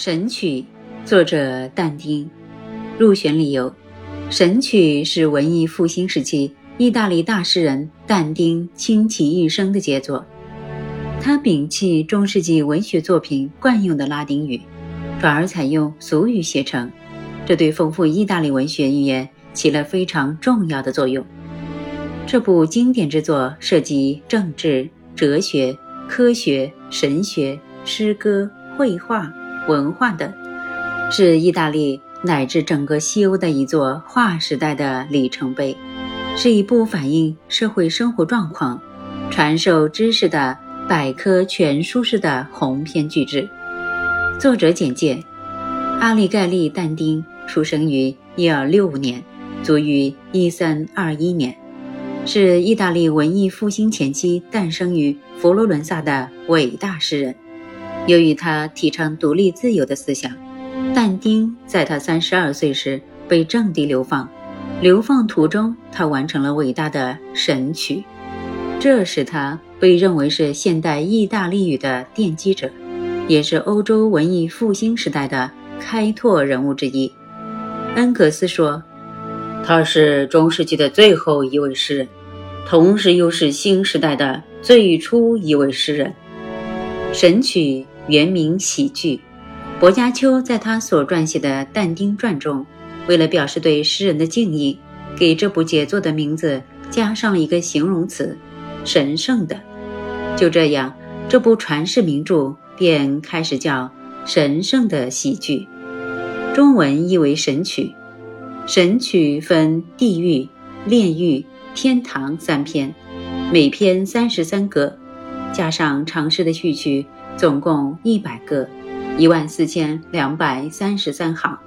《神曲》作者但丁，入选理由：《神曲》是文艺复兴时期意大利大诗人但丁倾其一生的杰作。他摒弃中世纪文学作品惯用的拉丁语，转而采用俗语写成，这对丰富意大利文学语言起了非常重要的作用。这部经典之作涉及政治、哲学、科学、神学、诗歌、绘画。文化等，是意大利乃至整个西欧的一座划时代的里程碑，是一部反映社会生活状况、传授知识的百科全书式的鸿篇巨制。作者简介：阿里盖利·但丁出生于1265年，卒于1321年，是意大利文艺复兴前期诞生于佛罗伦萨的伟大诗人。由于他提倡独立自由的思想，但丁在他三十二岁时被政敌流放。流放途中，他完成了伟大的《神曲》，这使他被认为是现代意大利语的奠基者，也是欧洲文艺复兴时代的开拓人物之一。恩格斯说：“他是中世纪的最后一位诗人，同时又是新时代的最初一位诗人。”《神曲》。原名喜剧，薄伽丘在他所撰写的《但丁传》中，为了表示对诗人的敬意，给这部杰作的名字加上了一个形容词“神圣的”。就这样，这部传世名著便开始叫《神圣的喜剧》，中文译为《神曲》。《神曲》分地狱、炼狱、天堂三篇，每篇三十三格，加上长诗的序曲。总共一百个，一万四千两百三十三行。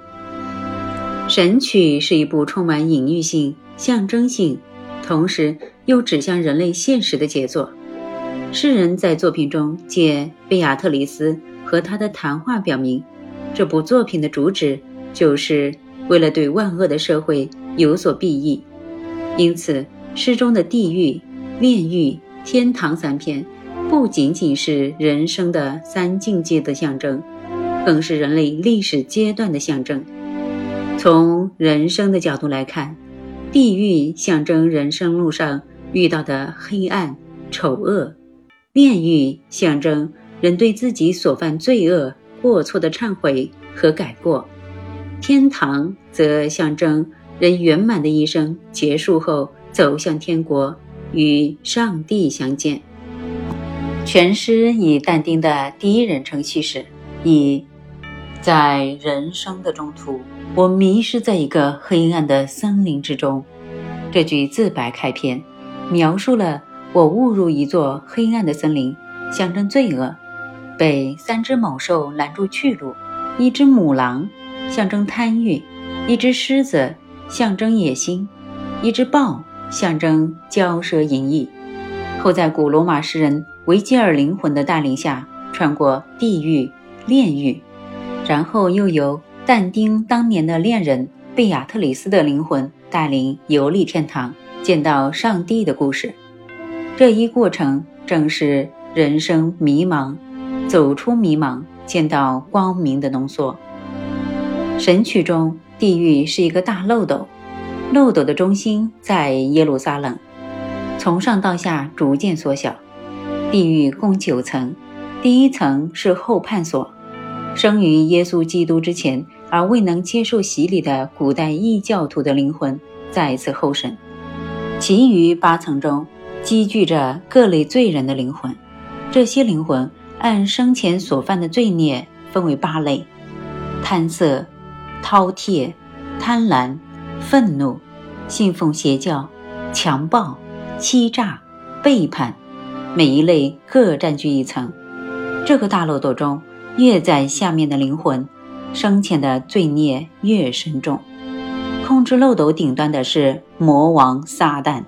《神曲》是一部充满隐喻性、象征性，同时又指向人类现实的杰作。诗人在作品中借贝亚特里斯和他的谈话，表明这部作品的主旨就是为了对万恶的社会有所裨益。因此，诗中的地狱、炼狱、天堂三篇。不仅仅是人生的三境界的象征，更是人类历史阶段的象征。从人生的角度来看，地狱象征人生路上遇到的黑暗、丑恶；炼狱象征人对自己所犯罪恶过错的忏悔和改过；天堂则象征人圆满的一生结束后走向天国，与上帝相见。全诗以但丁的第一人称叙事，以在人生的中途，我迷失在一个黑暗的森林之中。这句自白开篇，描述了我误入一座黑暗的森林，象征罪恶，被三只猛兽拦住去路，一只母狼象征贪欲，一只狮子象征野心，一只豹象征骄奢淫逸。后在古罗马诗人。维吉尔灵魂的带领下，穿过地狱、炼狱，然后又由但丁当年的恋人贝亚特里斯的灵魂带领游历天堂，见到上帝的故事。这一过程正是人生迷茫，走出迷茫，见到光明的浓缩。神曲中，地狱是一个大漏斗，漏斗的中心在耶路撒冷，从上到下逐渐缩小。地狱共九层，第一层是后判所，生于耶稣基督之前而未能接受洗礼的古代异教徒的灵魂再次候审。其余八层中积聚着各类罪人的灵魂，这些灵魂按生前所犯的罪孽分为八类：贪色、饕餮、贪婪、愤怒、信奉邪教、强暴、欺诈、背叛。每一类各占据一层，这个大漏斗中，越在下面的灵魂，生前的罪孽越深重。控制漏斗顶端的是魔王撒旦，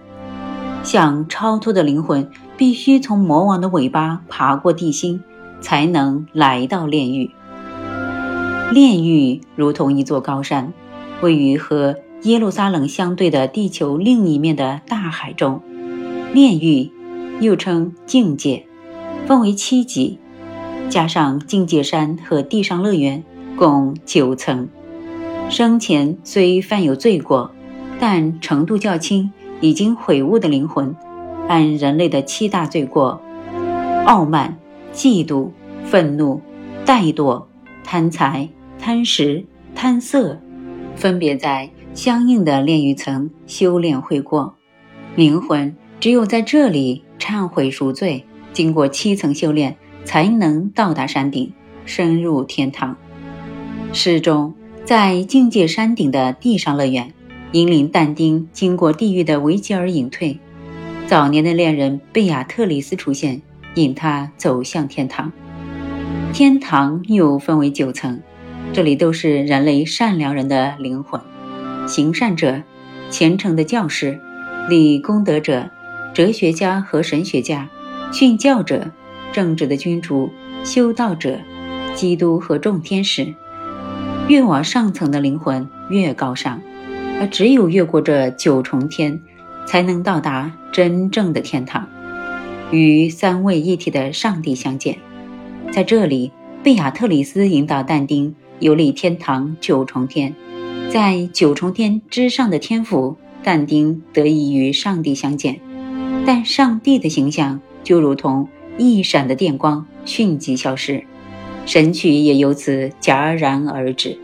想超脱的灵魂必须从魔王的尾巴爬过地心，才能来到炼狱。炼狱如同一座高山，位于和耶路撒冷相对的地球另一面的大海中。炼狱。又称境界，分为七级，加上境界山和地上乐园，共九层。生前虽犯有罪过，但程度较轻，已经悔悟的灵魂，按人类的七大罪过：傲慢、嫉妒、愤怒、怠惰、贪财、贪食、贪色，分别在相应的炼狱层修炼悔过。灵魂只有在这里忏悔赎罪，经过七层修炼，才能到达山顶，深入天堂。诗中。在境界山顶的地上乐园，引领但丁经过地狱的维吉尔隐退。早年的恋人贝亚特里斯出现，引他走向天堂。天堂又分为九层，这里都是人类善良人的灵魂：行善者、虔诚的教师、立功德者、哲学家和神学家、训教者、正直的君主、修道者、基督和众天使。越往上层的灵魂越高尚，而只有越过这九重天，才能到达真正的天堂，与三位一体的上帝相见。在这里，贝亚特里斯引导但丁游历天堂九重天，在九重天之上的天府，但丁得以与上帝相见。但上帝的形象就如同一闪的电光，迅即消失。神曲也由此戛然而止。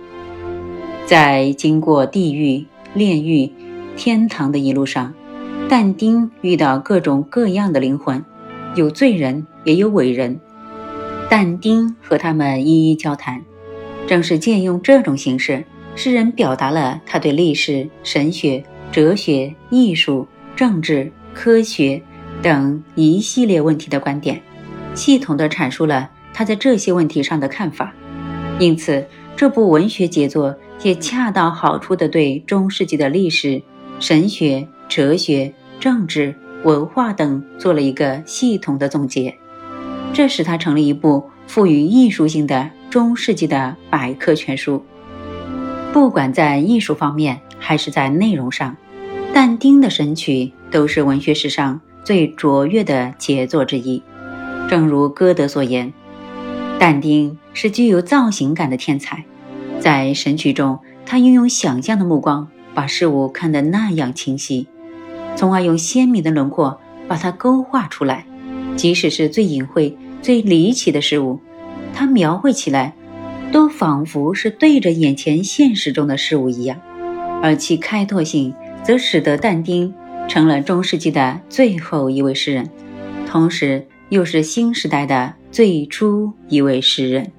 在经过地狱、炼狱、天堂的一路上，但丁遇到各种各样的灵魂，有罪人，也有伟人。但丁和他们一一交谈，正是借用这种形式，诗人表达了他对历史、神学、哲学、艺术、政治、科学等一系列问题的观点，系统地阐述了。他在这些问题上的看法，因此这部文学杰作也恰到好处地对中世纪的历史、神学、哲学、政治、文化等做了一个系统的总结，这使它成了一部富于艺术性的中世纪的百科全书。不管在艺术方面还是在内容上，但丁的《神曲》都是文学史上最卓越的杰作之一。正如歌德所言。但丁是具有造型感的天才，在《神曲》中，他运用想象的目光，把事物看得那样清晰，从而用鲜明的轮廓把它勾画出来。即使是最隐晦、最离奇的事物，他描绘起来，都仿佛是对着眼前现实中的事物一样。而其开拓性，则使得但丁成了中世纪的最后一位诗人，同时又是新时代的。最初一位诗人。